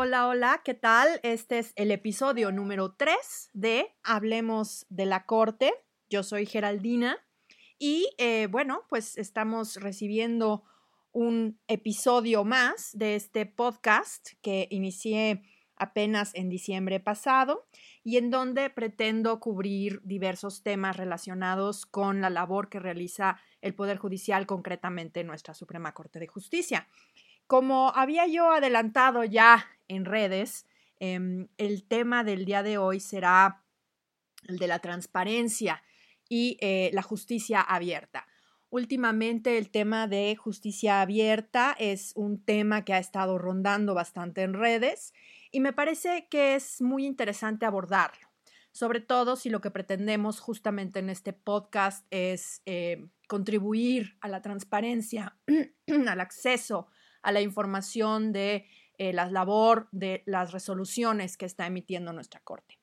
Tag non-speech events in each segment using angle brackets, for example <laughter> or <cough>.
Hola, hola, ¿qué tal? Este es el episodio número 3 de Hablemos de la Corte. Yo soy Geraldina y eh, bueno, pues estamos recibiendo un episodio más de este podcast que inicié apenas en diciembre pasado y en donde pretendo cubrir diversos temas relacionados con la labor que realiza el Poder Judicial, concretamente nuestra Suprema Corte de Justicia. Como había yo adelantado ya en redes, em, el tema del día de hoy será el de la transparencia y eh, la justicia abierta. Últimamente el tema de justicia abierta es un tema que ha estado rondando bastante en redes y me parece que es muy interesante abordarlo, sobre todo si lo que pretendemos justamente en este podcast es eh, contribuir a la transparencia, <clears throat> al acceso a la información de eh, la labor de las resoluciones que está emitiendo nuestra Corte.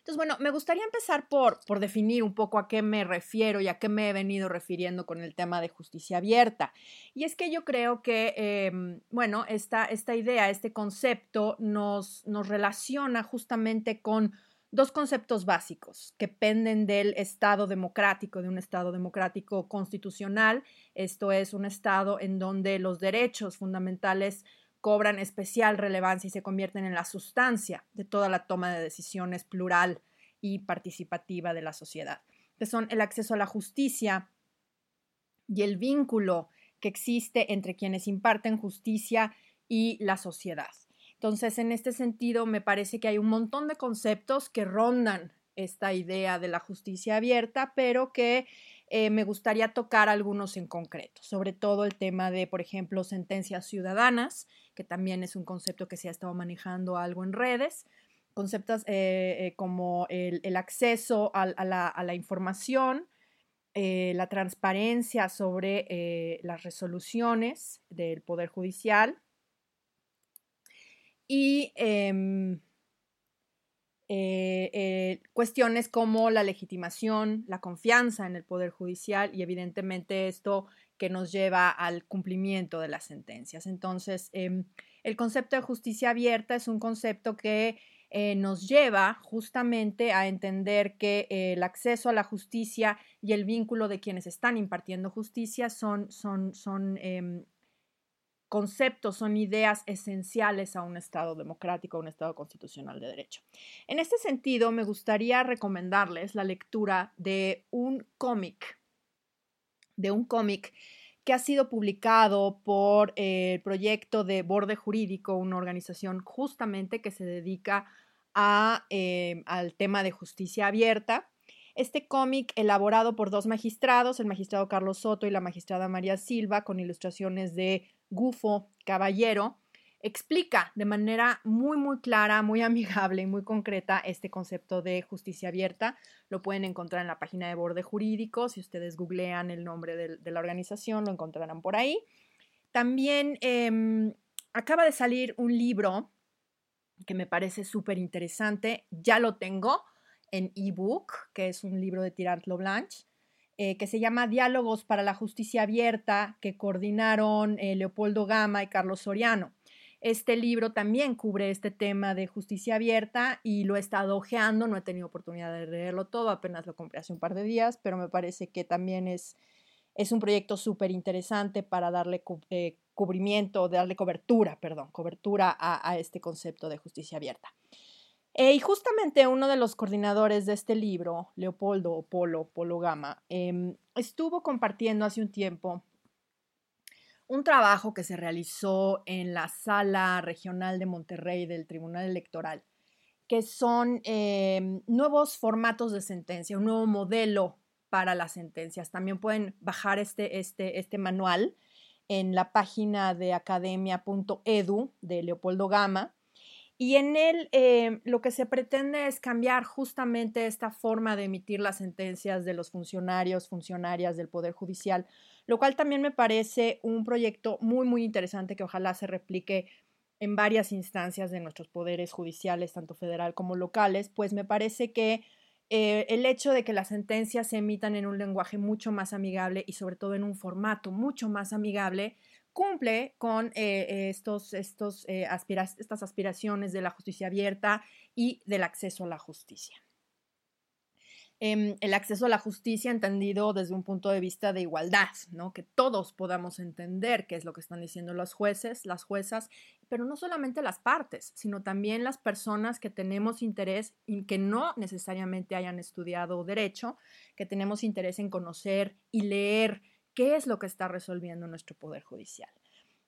Entonces, bueno, me gustaría empezar por, por definir un poco a qué me refiero y a qué me he venido refiriendo con el tema de justicia abierta. Y es que yo creo que, em, bueno, esta, esta idea, este concepto nos, nos relaciona justamente con dos conceptos básicos que penden del Estado democrático, de un Estado democrático constitucional. Esto es un Estado en donde los derechos fundamentales cobran especial relevancia y se convierten en la sustancia de toda la toma de decisiones plural y participativa de la sociedad, que son el acceso a la justicia y el vínculo que existe entre quienes imparten justicia y la sociedad. Entonces, en este sentido, me parece que hay un montón de conceptos que rondan esta idea de la justicia abierta, pero que eh, me gustaría tocar algunos en concreto, sobre todo el tema de, por ejemplo, sentencias ciudadanas, que también es un concepto que se ha estado manejando algo en redes, conceptos eh, eh, como el, acceso a, la, información, la transparencia sobre las resoluciones del Poder Judicial, y em, eh, eh, cuestiones como la legitimación, la confianza en el Poder Judicial y evidentemente esto que nos lleva al cumplimiento de las sentencias. Entonces, em, el concepto de justicia abierta es un concepto que eh, nos lleva justamente a entender que el acceso a la justicia y el vínculo de quienes están impartiendo justicia son, son, son em, conceptos, son ideas esenciales a un Estado democrático, a un Estado constitucional de derecho. En este sentido, me gustaría recomendarles la lectura de un cómic, de un cómic que ha sido publicado por el proyecto de Borde Jurídico, una organización justamente que se dedica a, eh, al tema de justicia abierta. Este cómic, elaborado por dos magistrados, el magistrado Carlos Soto y la magistrada María Silva, con ilustraciones de Gufo Caballero, explica de manera muy, muy clara, muy <laughs> amigable y muy concreta este concepto de justicia abierta. Lo pueden encontrar en la página de Borde Jurídico. Si ustedes googlean el nombre de, la organización, lo encontrarán por ahí. También em, acaba de salir un libro que me parece súper interesante. Ya lo tengo en ebook, que es un libro de Tirant Blanche. Eh, que se llama Diálogos para la Justicia Abierta, que coordinaron eh, Leopoldo Gama y Carlos Soriano. Este libro también cubre este tema de justicia abierta y lo he estado ojeando, no he tenido oportunidad de leerlo todo, apenas lo compré hace un par de días, pero me parece que también es, es un proyecto súper interesante para darle eh, cubrimiento, darle cobertura, perdón, cobertura a este concepto de justicia abierta. Eh, y justamente uno de los coordinadores de este libro, Leopoldo o Polo, Polo Gama, em, estuvo compartiendo hace un tiempo un trabajo que se realizó en la sala regional de Monterrey del Tribunal Electoral, que son em, nuevos formatos de sentencia, un nuevo modelo para las sentencias. También pueden bajar este, este, este manual en la página de academia.edu de Leopoldo Gama y en él eh, lo que se pretende es cambiar justamente esta forma de emitir las sentencias de los funcionarios, funcionarias del Poder Judicial, lo cual también me parece un proyecto muy, muy interesante que ojalá se replique en varias instancias de nuestros poderes judiciales, tanto federal como locales, pues me parece que eh, el hecho de que las sentencias se emitan en un lenguaje mucho más amigable y sobre todo en un formato mucho más amigable, cumple con estos, estos, estas aspiraciones de la justicia abierta y del acceso a la justicia. Em, el acceso a la justicia entendido desde un punto de vista de igualdad, ¿no? Que todos podamos entender qué es lo que están diciendo los jueces, las juezas, pero no solamente las partes, sino también las personas que tenemos interés y que no necesariamente hayan estudiado derecho, que tenemos interés en conocer y leer qué es lo que está resolviendo nuestro Poder Judicial.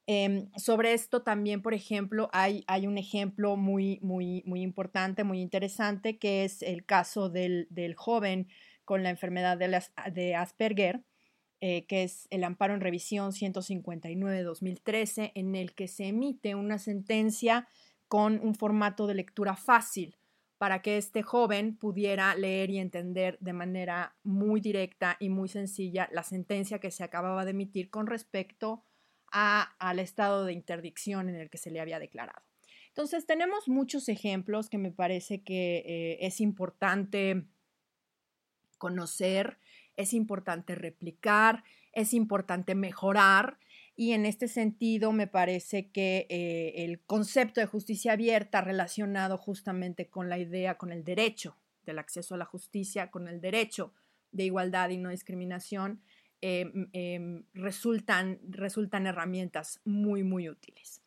Em, sobre esto también, por ejemplo, hay, un ejemplo muy, muy, muy importante, muy interesante, que es el caso del, del joven con la enfermedad de, de Asperger, eh, que es el amparo en revisión 159-2013, en el que se emite una sentencia con un formato de lectura fácil para que este joven pudiera leer y entender de manera muy directa y muy sencilla la sentencia que se acababa de emitir con respecto al estado de interdicción en el que se le había declarado. Entonces, tenemos muchos ejemplos que me parece que eh, es importante conocer, es importante replicar, es importante mejorar. Y en este sentido, me parece que eh, el concepto de justicia abierta relacionado justamente con la idea, con el derecho del acceso a la justicia, con el derecho de igualdad y no discriminación, Em, em, resultan, resultan herramientas muy, muy útiles.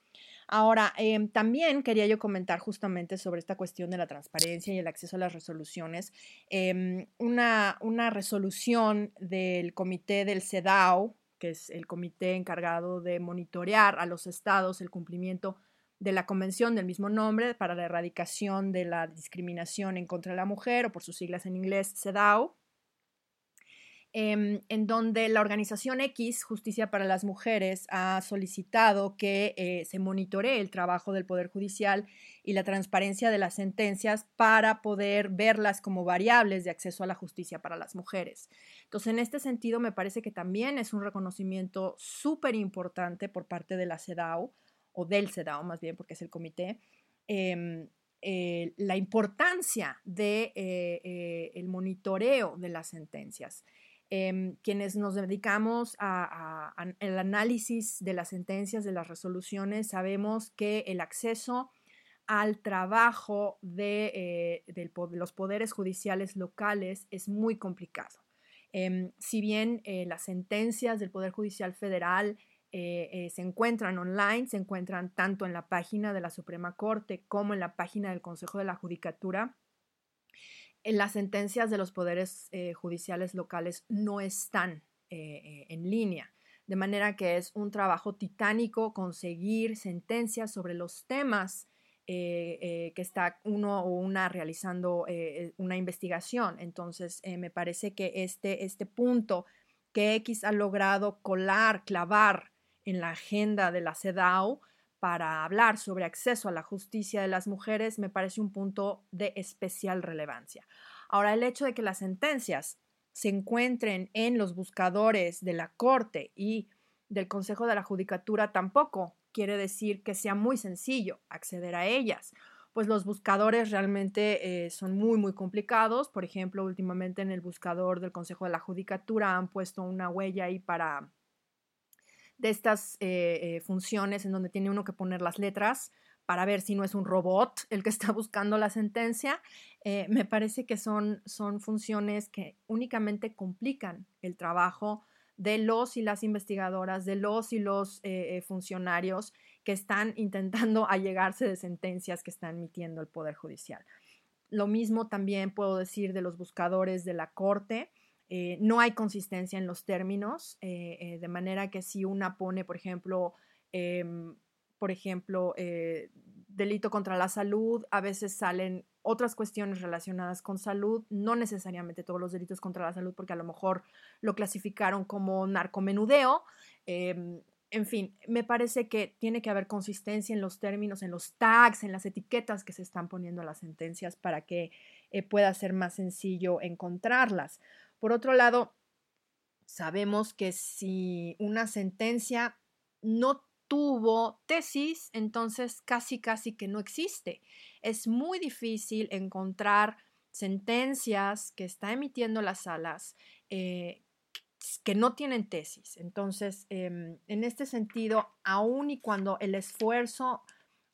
Ahora, em, también quería yo comentar justamente sobre esta cuestión de la transparencia y el acceso a las resoluciones. una, una, resolución del comité del CEDAW, que es el comité encargado de monitorear a los estados el cumplimiento de la Convención del mismo nombre para la erradicación de la discriminación en contra de la mujer, o por sus siglas en inglés, CEDAW, Em, en donde la organización X, Justicia para las Mujeres, ha solicitado que eh, se monitoree el trabajo del Poder Judicial y la transparencia de las sentencias para poder verlas como variables de acceso a la justicia para las mujeres. Entonces, en este sentido, me parece que también es un reconocimiento súper importante por parte de la CEDAW, o del CEDAW más bien, porque es el comité, em, eh, la importancia del de, eh, el monitoreo de las sentencias. Em, quienes nos dedicamos al análisis de las sentencias, de las resoluciones, sabemos que el acceso al trabajo de, eh, los poderes judiciales locales es muy complicado. Em, si bien eh, las sentencias del Poder Judicial Federal eh, se encuentran online, se encuentran tanto en la página de la Suprema Corte como en la página del Consejo de la Judicatura, en las sentencias de los poderes eh, judiciales locales no están eh, eh, en línea. De manera que es un trabajo titánico conseguir sentencias sobre los temas que está uno o una realizando una investigación. Entonces, me parece que este, este punto que X ha logrado colar, clavar en la agenda de la CEDAW, para hablar sobre acceso a la justicia de las mujeres me parece un punto de especial relevancia. Ahora, el hecho de que las sentencias se encuentren en los buscadores de la Corte y del Consejo de la Judicatura tampoco quiere decir que sea muy sencillo acceder a ellas, pues los buscadores realmente eh, son muy, muy complicados. Por ejemplo, últimamente en el buscador del Consejo de la Judicatura han puesto una huella ahí para de estas eh, eh, funciones en donde tiene uno que poner las letras para ver si no es un robot el que está <laughs> buscando la sentencia, eh, me parece que son, son funciones que únicamente complican el trabajo de los y las investigadoras, de los y los funcionarios que están <laughs> intentando allegarse de sentencias que está emitiendo el Poder Judicial. Lo mismo también puedo decir de los buscadores de la Corte. Eh, no hay consistencia en los términos, eh, eh, de manera que si una pone, por ejemplo, em, por ejemplo, delito contra la salud, a veces salen otras cuestiones relacionadas con salud, no necesariamente todos los delitos contra la salud, porque a lo mejor lo clasificaron como narcomenudeo. Em, en fin, me parece que tiene que haber consistencia en los términos, en los tags, en las etiquetas que se están poniendo a las sentencias para que pueda ser más sencillo encontrarlas. Por otro lado, sabemos que si una sentencia no tuvo tesis, entonces casi casi que no existe. Es muy difícil encontrar sentencias que está emitiendo las salas eh, que no tienen tesis. Entonces, em, en este sentido, aun y cuando el esfuerzo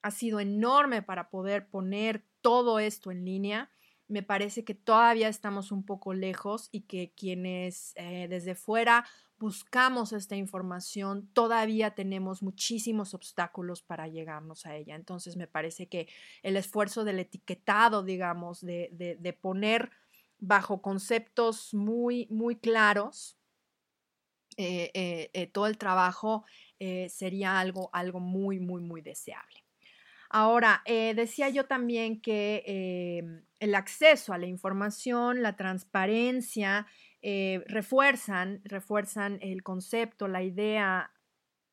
ha sido enorme para poder poner todo esto en línea, me parece que todavía estamos un poco lejos y que quienes eh, desde fuera buscamos esta información, todavía tenemos muchísimos obstáculos para llegarnos a ella. Entonces me parece que el esfuerzo del etiquetado, digamos, de, poner bajo conceptos muy, muy claros eh, eh, todo el trabajo sería algo, algo muy, muy, muy deseable. Ahora, eh, decía yo también que em, el acceso a la información, la transparencia, eh, refuerzan, refuerzan el concepto, la idea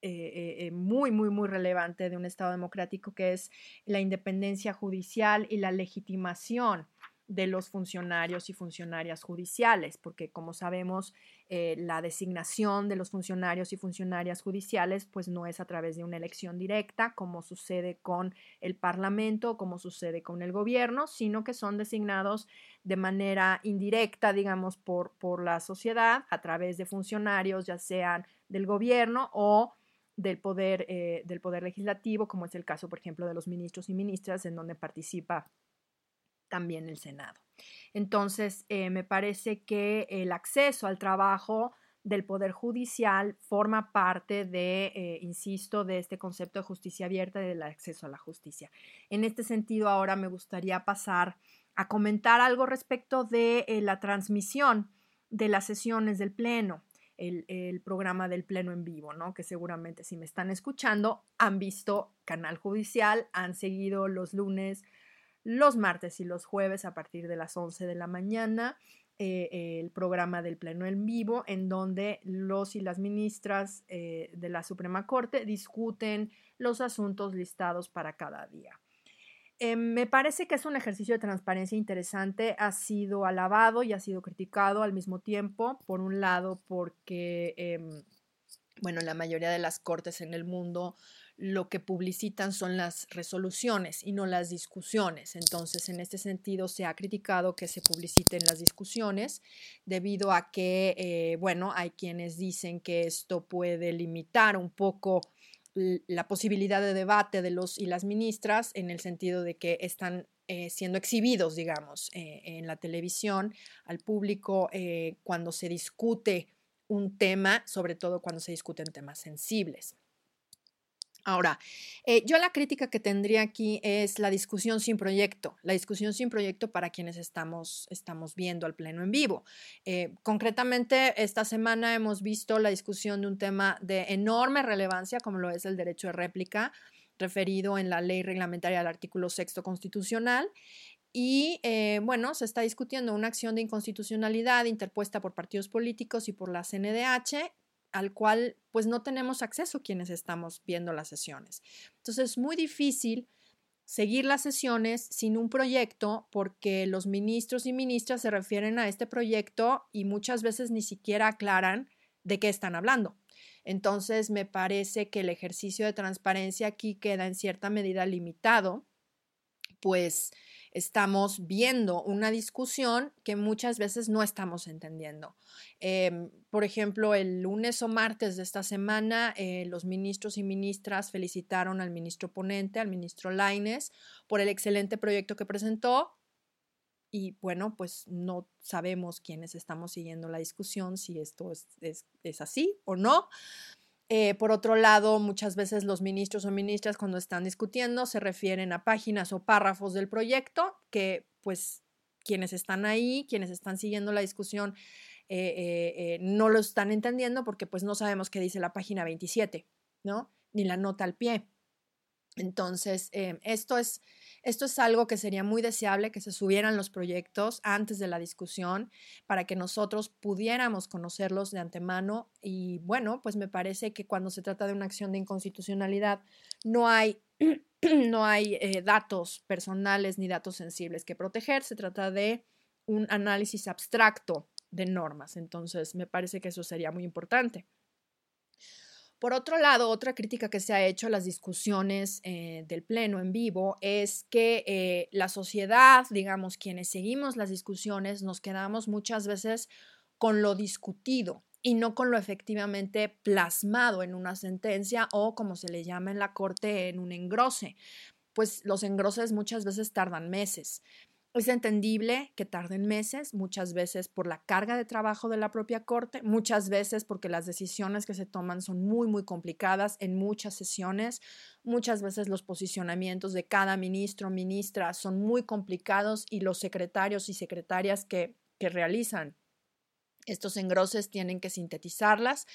eh, muy, muy, muy relevante de un Estado democrático que es la independencia judicial y la legitimación de los funcionarios y funcionarias judiciales, porque como sabemos, eh, la designación de los funcionarios y funcionarias judiciales pues no es a través de una elección directa, como sucede con el Parlamento, como sucede con el gobierno, sino que son designados de manera indirecta, digamos, por, por la sociedad a través de funcionarios, ya sean del gobierno o del poder, eh, del poder legislativo, como es el caso, por ejemplo, de los ministros y ministras, en donde participa también el Senado. Entonces, eh, me parece que el acceso al trabajo del Poder Judicial forma parte de, eh, insisto, de este concepto de justicia abierta y del acceso a la justicia. En este sentido, ahora me gustaría pasar a comentar algo respecto de eh, la transmisión de las sesiones del Pleno. El, el, programa del Pleno en vivo, ¿no? Que seguramente si me están escuchando han visto Canal Judicial, han seguido los lunes los martes y los jueves a partir de las 11 de la mañana. Eh, el programa del Pleno en vivo, en donde los y las ministras eh, de la Suprema Corte discuten los asuntos listados para cada día. Eh, me parece que es un ejercicio de transparencia interesante, ha sido alabado y ha sido criticado al mismo tiempo, por un lado porque, em, bueno, la mayoría de las cortes en el mundo lo que publicitan son las resoluciones y no las discusiones. Entonces, en este sentido, se ha criticado que se publiciten las discusiones debido a que, eh, bueno, hay quienes dicen que esto puede limitar un poco la posibilidad de debate de los y las ministras en el sentido de que están eh, siendo exhibidos, digamos, eh, en la televisión al público cuando se discute un tema, sobre todo cuando se discuten temas sensibles. Ahora, eh, yo la crítica que tendría aquí es la discusión sin proyecto, la discusión sin proyecto para quienes estamos, estamos viendo al pleno en vivo. Eh, concretamente, esta semana hemos visto la discusión de un tema de enorme relevancia, como lo es el derecho de réplica, referido en la ley reglamentaria del artículo sexto constitucional. Y eh, bueno, se está discutiendo una acción de inconstitucionalidad interpuesta por partidos políticos y por la CNDH al cual pues no tenemos acceso quienes estamos viendo las sesiones. Entonces es muy difícil seguir las sesiones sin un proyecto porque los ministros y ministras se refieren a este proyecto y muchas veces ni siquiera aclaran de qué están hablando. Entonces me parece que el ejercicio de transparencia aquí queda en cierta medida limitado, pues estamos viendo una discusión que muchas veces no estamos entendiendo. Em, por ejemplo, el lunes o martes de esta semana, eh, los ministros y ministras felicitaron al ministro ponente, al ministro Laines, por el excelente proyecto que presentó. Y bueno, pues no sabemos quiénes estamos siguiendo la discusión, si esto es, es así o no. Eh, por otro lado, muchas veces los ministros o ministras cuando están discutiendo se refieren a páginas o párrafos del proyecto que pues quienes están ahí, quienes están siguiendo la discusión, eh, eh, no lo están entendiendo porque pues no sabemos qué dice la página 27, ¿no? Ni la nota al pie. Entonces, esto es esto es algo que sería muy deseable que se subieran los proyectos antes de la discusión para que nosotros pudiéramos conocerlos de antemano y bueno, pues me parece que cuando se trata de una acción de inconstitucionalidad no hay <clears throat> no hay eh, datos personales ni datos sensibles que proteger, se trata de un análisis abstracto de normas. Entonces, me parece que eso sería muy importante. Por otro lado, otra crítica que se ha hecho a las discusiones eh, del Pleno en vivo es que eh, la sociedad, digamos, quienes seguimos las discusiones, nos quedamos muchas veces con lo discutido y no con lo efectivamente plasmado en una sentencia o como se le llama en la corte en un engrose. Pues los engroses muchas veces tardan meses. Es entendible que tarden meses, muchas veces por la carga de trabajo de la propia corte, muchas veces porque las decisiones que se toman son muy, muy complicadas en muchas sesiones, muchas veces los posicionamientos de cada ministro o ministra son muy complicados y los secretarios y secretarias que, que realizan estos engroses tienen que sintetizarlas,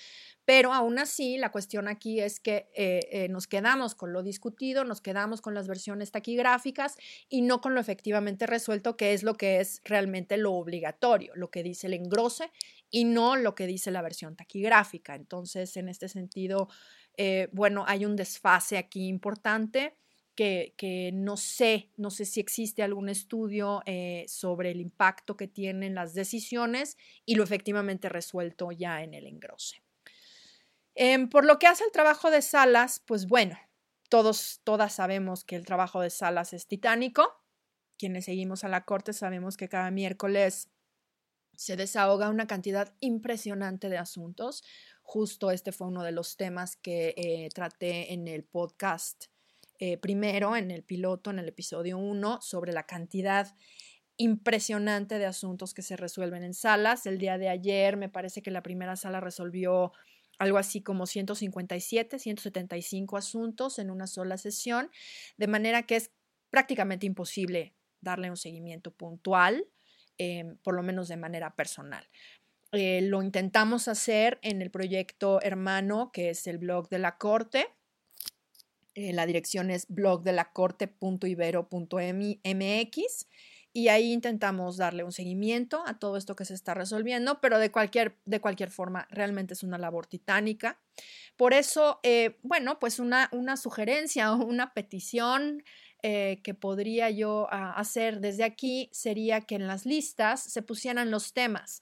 pero aún así la cuestión aquí es que eh, eh, nos quedamos con lo discutido, nos quedamos con las versiones taquigráficas y no con lo efectivamente resuelto, que es lo que es realmente lo obligatorio, lo que dice el engrose y no lo que dice la versión taquigráfica. Entonces, en este sentido, eh, bueno, hay un desfase aquí importante que, no sé, no sé si existe algún estudio eh, sobre el impacto que tienen las decisiones y lo efectivamente resuelto ya en el engrose. Em, por lo que hace el trabajo de Salas, pues bueno, todos, todas sabemos que el trabajo de Salas es titánico. Quienes seguimos a la corte sabemos que cada miércoles se desahoga una cantidad impresionante de asuntos. Justo este fue uno de los temas que eh, traté en el podcast eh, primero en el piloto, en el episodio 1, sobre la cantidad impresionante de asuntos que se resuelven en salas. El día de ayer me parece que la primera sala resolvió algo así como 157, 175 asuntos en una sola sesión, de manera que es prácticamente imposible darle un seguimiento puntual, em, por lo menos de manera personal. Eh, lo intentamos hacer en el proyecto hermano, que es el blog de la Corte, eh, la dirección es blogdelacorte.ibero.mx y ahí intentamos darle un seguimiento a todo esto que se está resolviendo, pero de cualquier, de cualquier forma realmente es una labor titánica. Por eso, eh, bueno, pues una, una sugerencia o una petición eh, que podría yo ah, hacer desde aquí sería que en las listas se pusieran los temas.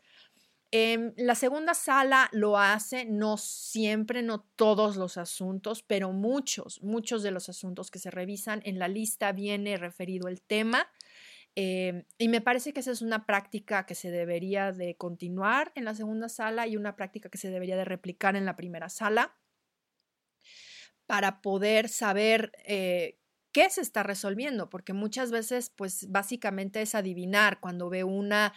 Em, la segunda sala lo hace, no siempre, no todos los asuntos, pero muchos, muchos de los asuntos que se revisan en la lista viene referido el tema. Em, y me parece que esa es una práctica que se debería de continuar en la segunda sala y una práctica que se debería de replicar en la primera sala para poder saber eh, qué se está resolviendo, porque muchas veces, pues básicamente es adivinar cuando ve una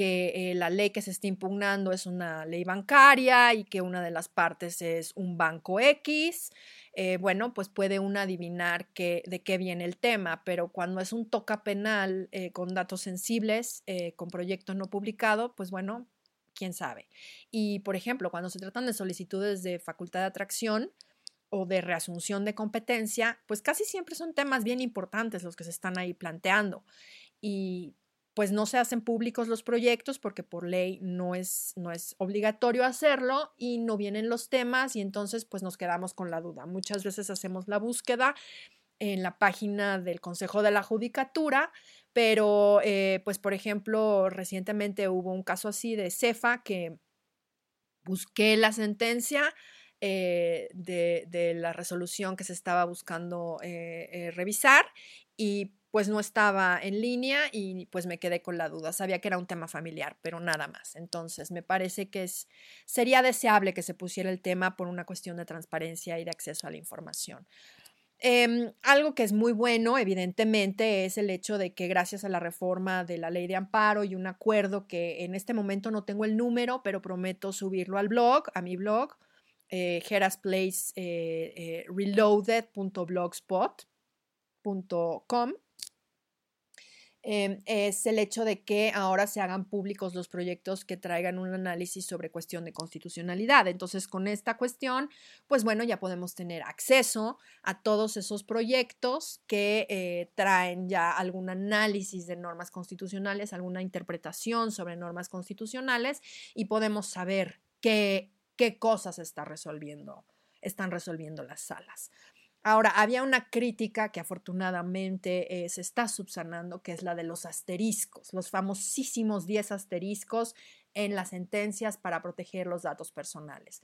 que eh, la ley que se está impugnando es una ley bancaria y que una de las partes es un banco X, eh, bueno, pues puede uno adivinar de qué viene el tema, pero cuando es un toca penal eh, con datos sensibles, con proyecto no publicado, pues bueno, quién sabe. Y por ejemplo, cuando se tratan de solicitudes de facultad de atracción, o de reasunción de competencia, pues casi siempre son temas bien importantes los que se están ahí planteando. Y pues no se hacen públicos los proyectos porque por ley no es, no es obligatorio hacerlo y no vienen los temas y entonces pues nos quedamos con la duda. Muchas veces hacemos la búsqueda en la página del Consejo de la Judicatura, pero eh, pues por ejemplo recientemente hubo un caso así de CEFA que busqué la sentencia eh, de, la resolución que se estaba buscando eh, revisar y pues no estaba en línea y pues me quedé con la duda. Sabía que era un tema familiar, pero nada más. Entonces, me parece que es, sería deseable que se pusiera el tema por una cuestión de transparencia y de acceso a la información. Em, algo que es muy bueno, evidentemente, es el hecho de que gracias a la reforma de la ley de amparo y un acuerdo que en este momento no tengo el número, pero prometo subirlo al blog, a mi blog, eh, Place eh, eh, Em, es el hecho de que ahora se hagan públicos los proyectos que traigan un análisis sobre cuestión de constitucionalidad. Entonces, con esta cuestión, pues bueno, ya podemos tener acceso a todos esos proyectos que eh, traen ya algún análisis de normas constitucionales, alguna interpretación sobre normas constitucionales y podemos saber qué, qué cosas está resolviendo, están resolviendo las salas. Ahora, había una crítica que afortunadamente eh, se está subsanando, que es la de los asteriscos, los famosísimos 10 asteriscos en las sentencias para proteger los datos personales.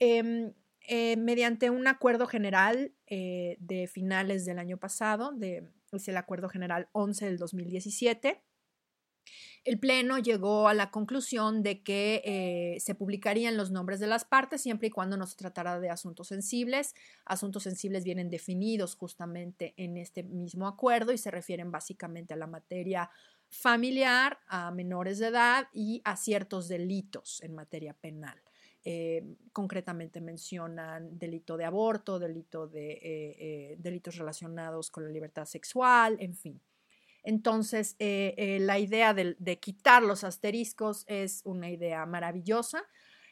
Em, eh, mediante un acuerdo general eh, de finales del año pasado, es el acuerdo general 11 del 2017, El Pleno llegó a la conclusión de que eh, se publicarían los nombres de las partes siempre y cuando no se tratara de asuntos sensibles. Asuntos sensibles vienen definidos justamente en este mismo acuerdo y se refieren básicamente a la materia familiar, a menores de edad y a ciertos delitos en materia penal. Eh, concretamente mencionan delito de aborto, delito de, eh, delitos relacionados con la libertad sexual, en fin. Entonces, eh, eh, la idea de, quitar los asteriscos es una idea maravillosa.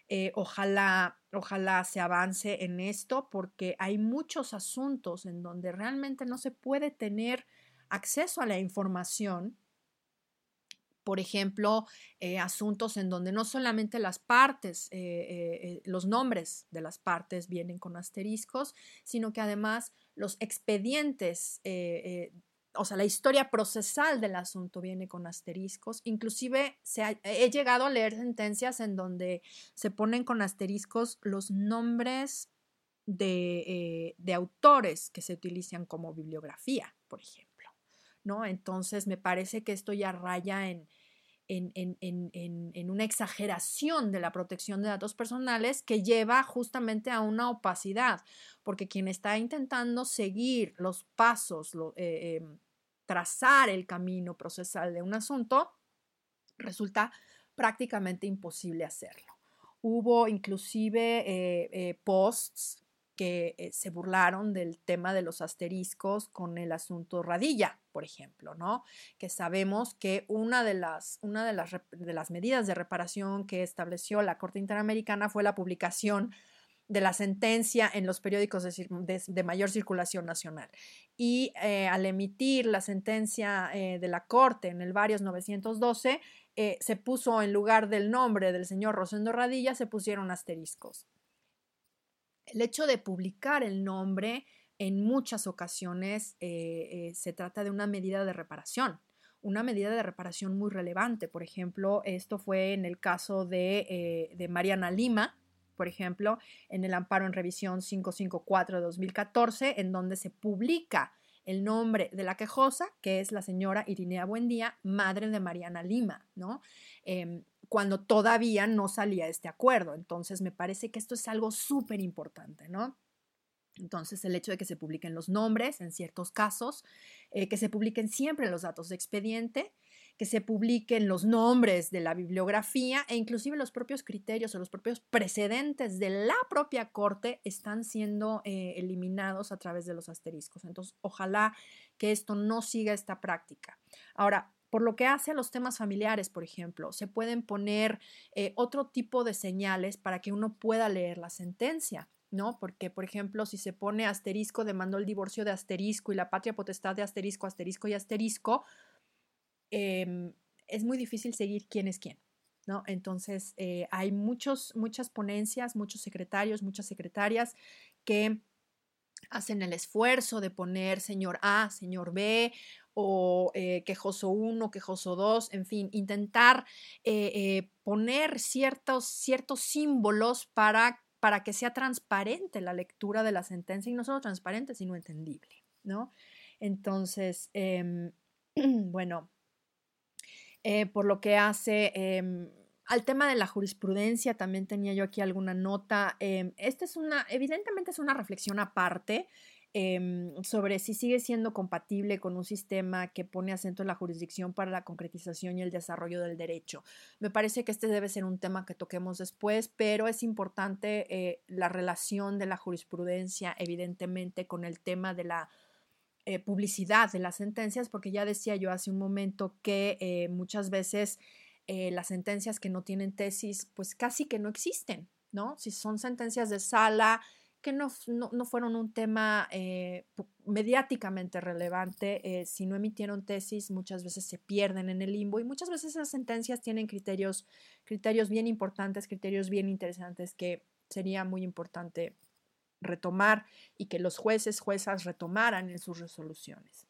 Eh, ojalá, ojalá se avance en esto porque hay muchos asuntos en donde realmente no se puede tener acceso a la información. Por ejemplo, asuntos en donde no solamente las partes, los nombres de las partes vienen con asteriscos, sino que además los expedientes o sea, la historia procesal del asunto viene con asteriscos. Inclusive he llegado a leer sentencias en donde se ponen con asteriscos los nombres de, eh, autores que se utilizan como bibliografía, por ejemplo. ¿no? Entonces, me parece que esto ya raya en, en, una exageración de la protección de datos personales que lleva justamente a una opacidad, porque quien está intentando seguir los pasos, eh, em, trazar el camino procesal de un asunto, resulta prácticamente imposible hacerlo. Hubo inclusive eh, eh, posts eh, se burlaron del tema de los asteriscos con el asunto Radilla, por ejemplo, ¿no? Que sabemos que una de las, una de las, de las medidas de reparación que estableció la Corte Interamericana fue la publicación de la sentencia en los periódicos de, mayor circulación nacional. Y eh, al emitir la sentencia eh, de la Corte en el Varios 912, se puso en lugar del nombre del señor Rosendo Radilla, se pusieron asteriscos. El hecho de publicar el nombre en muchas ocasiones eh, eh, se trata de una medida de reparación, una medida de reparación muy relevante. Por ejemplo, esto fue en el caso de, eh, de Mariana Lima, por ejemplo, en el amparo en revisión 554 de 2014, en donde se publica el nombre de la quejosa, que es la señora Irinea Buendía, madre de Mariana Lima, ¿no? Em, cuando todavía no salía este acuerdo. Entonces, me parece que esto es algo súper importante, ¿no? Entonces, el hecho de que se publiquen los nombres en ciertos casos, eh, que se publiquen siempre los datos de expediente, que se publiquen los nombres de la bibliografía e inclusive los propios criterios o los propios precedentes de la propia corte están siendo eh, eliminados a través de los asteriscos. Entonces, ojalá que esto no siga esta práctica. Ahora, por lo que hace a los temas familiares, por ejemplo, se pueden poner eh, otro tipo de señales para que uno pueda leer la sentencia. ¿no? Porque, por ejemplo, si se pone asterisco, demandó el divorcio de asterisco y la patria potestad de asterisco, asterisco y asterisco, em, es muy difícil seguir quién es quién, ¿no? Entonces, eh, hay muchos, muchas ponencias, muchos secretarios, muchas secretarias que hacen el esfuerzo de poner señor A, señor B o eh, quejoso 1, quejoso 2, en fin, intentar eh, eh, poner ciertos, ciertos símbolos para, para que sea transparente la lectura de la sentencia y no solo transparente, sino entendible, ¿no? Entonces, em, <clears throat> bueno, por lo que hace em, al tema de la jurisprudencia, también tenía yo aquí alguna nota. Em, esta es una, evidentemente es una reflexión aparte. Em, sobre si sigue siendo compatible con un sistema que pone acento en la jurisdicción para la concretización y el desarrollo del derecho. Me parece que este debe ser un tema que toquemos después, pero es importante eh, la relación de la jurisprudencia, evidentemente, con el tema de la eh, publicidad de las sentencias, porque ya decía yo hace un momento que eh, muchas veces las sentencias que no tienen tesis, pues casi que no existen, ¿no? Si son sentencias de sala, que no, no, fueron un tema eh, mediáticamente relevante, eh, si no emitieron tesis, muchas veces se pierden en el limbo y muchas veces esas sentencias tienen criterios, criterios bien importantes, criterios bien interesantes que sería muy importante retomar y que los jueces, juezas retomaran en sus resoluciones.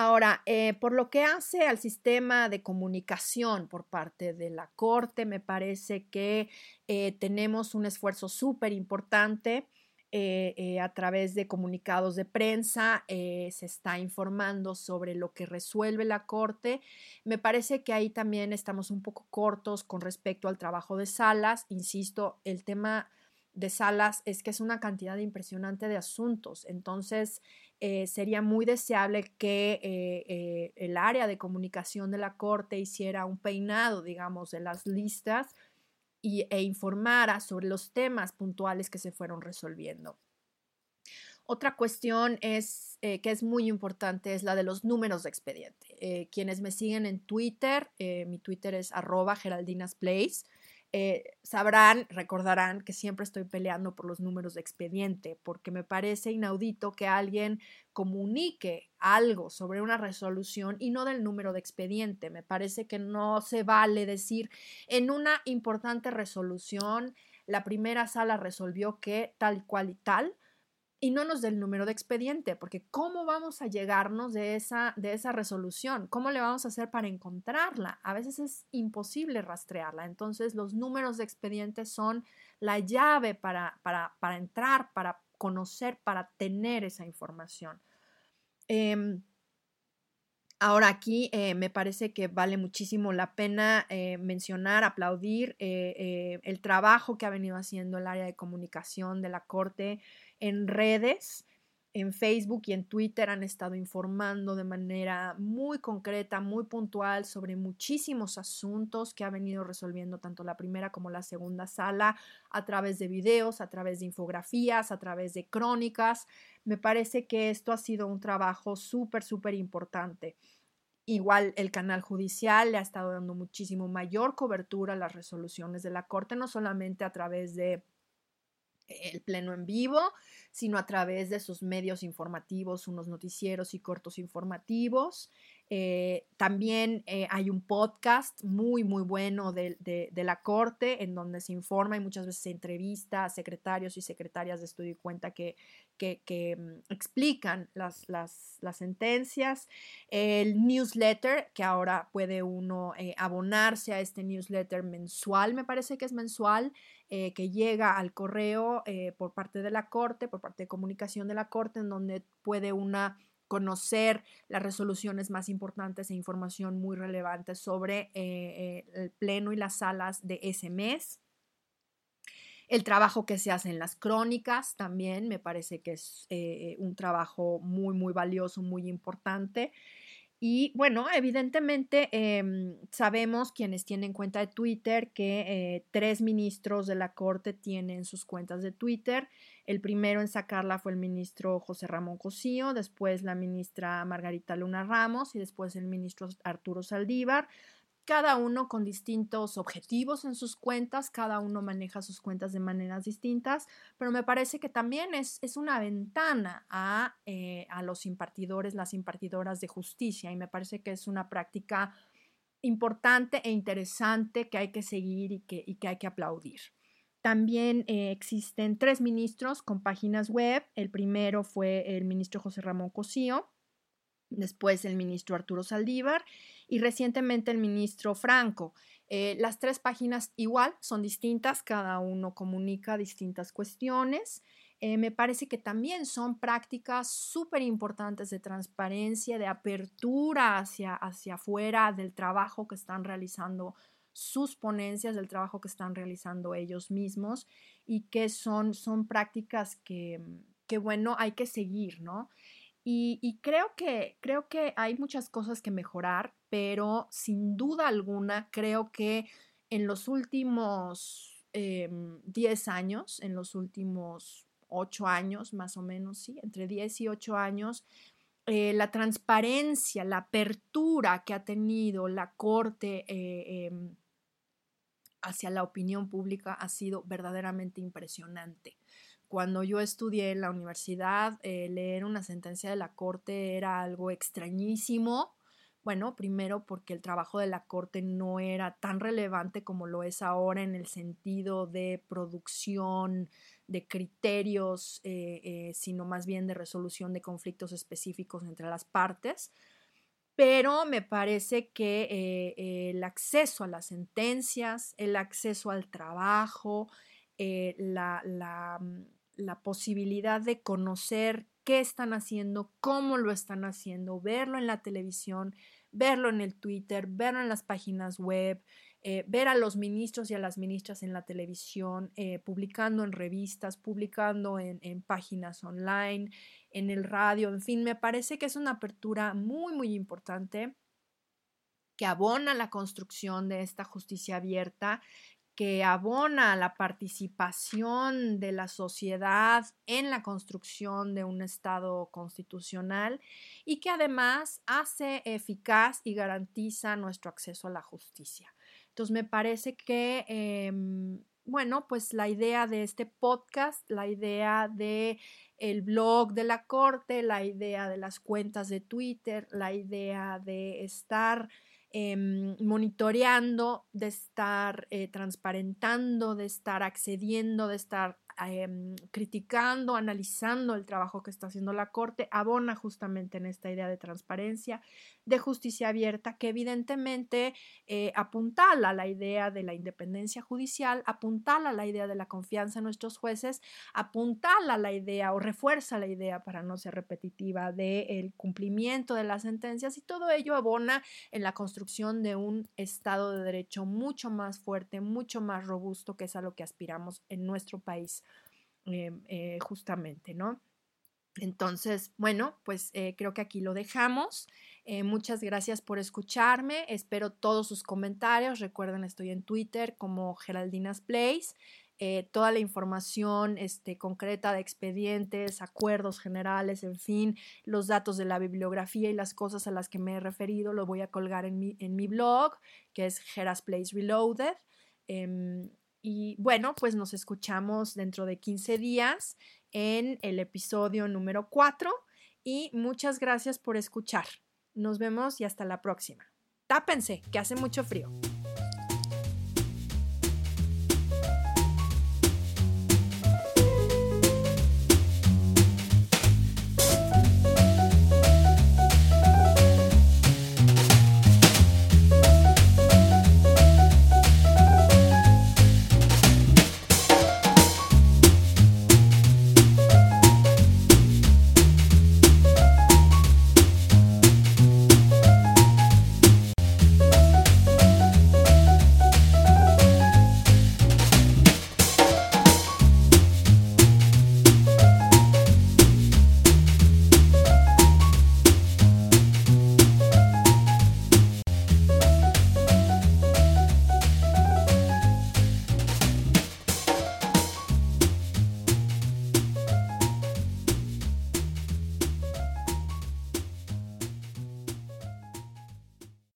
Ahora, eh, por lo que hace al sistema de comunicación por parte de la Corte, me parece que eh, tenemos un esfuerzo súper importante. eh, a través de comunicados de prensa, se está informando sobre lo que resuelve la Corte. Me parece que ahí también estamos un poco cortos con respecto al trabajo de salas. Insisto, el tema de salas es que es una cantidad impresionante de asuntos. Entonces, sería muy deseable que el área de comunicación de la Corte hiciera un peinado, digamos, de las listas e informara sobre los temas puntuales que se fueron resolviendo. Otra cuestión es, eh, que es muy importante es la de los números de expediente. Eh, quienes me siguen en Twitter, eh, mi Twitter es arroba geraldinasplace, eh, sabrán, recordarán que siempre estoy peleando por los números de expediente, porque me parece inaudito que alguien comunique algo sobre una resolución y no del número de expediente. Me parece que no se vale decir en una importante resolución la primera sala resolvió que tal cual y tal, y no nos del número de expediente, porque ¿cómo vamos a llegarnos de esa, de esa resolución? ¿Cómo le vamos a hacer para encontrarla? A veces es imposible rastrearla. Entonces, los números de expediente son la llave para, para, para entrar, para conocer, para tener esa información. Em, ahora aquí eh, me parece que vale muchísimo la pena eh, mencionar, aplaudir eh, el trabajo que ha venido haciendo el área de comunicación de la Corte en redes, en Facebook y en Twitter han estado informando de manera muy concreta, muy puntual sobre muchísimos asuntos que ha venido resolviendo tanto la primera como la segunda sala a través de videos, a través de infografías, a través de crónicas. Me parece que esto ha sido un trabajo súper, súper importante. Igual el canal judicial le ha estado dando muchísimo mayor cobertura a las resoluciones de la Corte, no solamente a través de el pleno en vivo, sino a través de sus medios informativos, unos noticieros y cortos informativos. Eh, también eh, hay un podcast muy, muy bueno de, la Corte en donde se informa y muchas veces se entrevista a secretarios y secretarias de estudio y cuenta que, que, mm, explican las, las, sentencias. El newsletter, que ahora puede uno eh, abonarse a este newsletter mensual, me parece que es mensual, que llega al correo por parte de la Corte, por parte de comunicación de la Corte, en donde puede una conocer las resoluciones más importantes e información muy relevante sobre eh, eh, el pleno y las salas de ese mes. El trabajo que se hace en las crónicas también me parece que es eh, un trabajo muy, muy valioso, muy importante. Y bueno, evidentemente em, sabemos quienes tienen cuenta de Twitter que eh, tres ministros de la Corte tienen sus cuentas de Twitter. El primero en sacarla fue el ministro José Ramón Cosío, después la ministra Margarita Luna Ramos y después el ministro Arturo Saldívar cada uno con distintos objetivos en sus cuentas, cada uno maneja sus cuentas de maneras distintas, pero me parece que también es, es una ventana a, eh, a, los impartidores, las impartidoras de justicia, y me parece que es una práctica importante e interesante que hay que seguir y que, y que hay que aplaudir. También eh, existen tres ministros con páginas web. El primero fue el ministro José Ramón Cosío, después el ministro Arturo Saldívar y recientemente el ministro Franco. Eh, las tres páginas igual son distintas, cada uno comunica distintas cuestiones. Eh, me parece que también son prácticas súper importantes de transparencia, de apertura hacia, hacia afuera del trabajo que están realizando sus ponencias, del trabajo que están realizando ellos mismos y que son, son prácticas que, que, bueno, hay que seguir, ¿no? Y, creo, que, creo que hay muchas cosas que mejorar, pero sin duda alguna creo que en los últimos 10 em, años, en los últimos 8 años más o menos, sí, entre 10 y 8 años, eh, la transparencia, la apertura que ha tenido la Corte eh, em, hacia la opinión pública ha sido verdaderamente impresionante. Cuando yo estudié en la universidad, eh, leer una sentencia de la Corte era algo extrañísimo. Bueno, primero porque el trabajo de la Corte no era tan relevante como lo es ahora en el sentido de producción, de criterios, eh, eh, sino más bien de resolución de conflictos específicos entre las partes. Pero me parece que el acceso a las sentencias, el acceso al trabajo, la, mm, la posibilidad de conocer qué están haciendo, cómo lo están haciendo, verlo en la televisión, verlo en el Twitter, verlo en las páginas web, eh, ver a los ministros y a las ministras en la televisión, eh, publicando en revistas, publicando en, en, páginas online, en el radio, en fin, me parece que es una apertura muy, muy importante que abona la construcción de esta justicia abierta, que abona la participación de la sociedad en la construcción de un Estado constitucional y que además hace eficaz y garantiza nuestro acceso a la justicia. Entonces me parece que, em, bueno, pues la idea de este podcast, la idea de el blog de la corte, la idea de las cuentas de Twitter, la idea de estar Em, monitoreando, de estar eh, transparentando, de estar accediendo, de estar Em, criticando, analizando el trabajo que está haciendo la Corte, abona justamente en esta idea de transparencia, de justicia abierta, que evidentemente eh, apuntala la idea de la independencia judicial, apuntala la idea de la confianza en nuestros jueces, apuntala la idea o refuerza la idea, para no ser repetitiva, del cumplimiento de las sentencias y todo ello abona en la construcción de un Estado de Derecho mucho más fuerte, mucho más robusto, que es a lo que aspiramos en nuestro país. Em, eh, justamente, ¿no? Entonces, bueno, pues eh, creo que aquí lo dejamos. Eh, muchas gracias por escucharme. Espero todos sus comentarios. Recuerden, estoy en Twitter como Geraldinas Place. toda la información este, concreta de expedientes, acuerdos generales, en fin, los datos de la bibliografía y las cosas a las que me he referido, lo voy a colgar en mi, en mi blog, que es Geras Place Reloaded. Y bueno, pues nos escuchamos dentro de 15 días en el episodio número 4 y muchas gracias por escuchar. Nos vemos y hasta la próxima. Tápense, que hace mucho frío.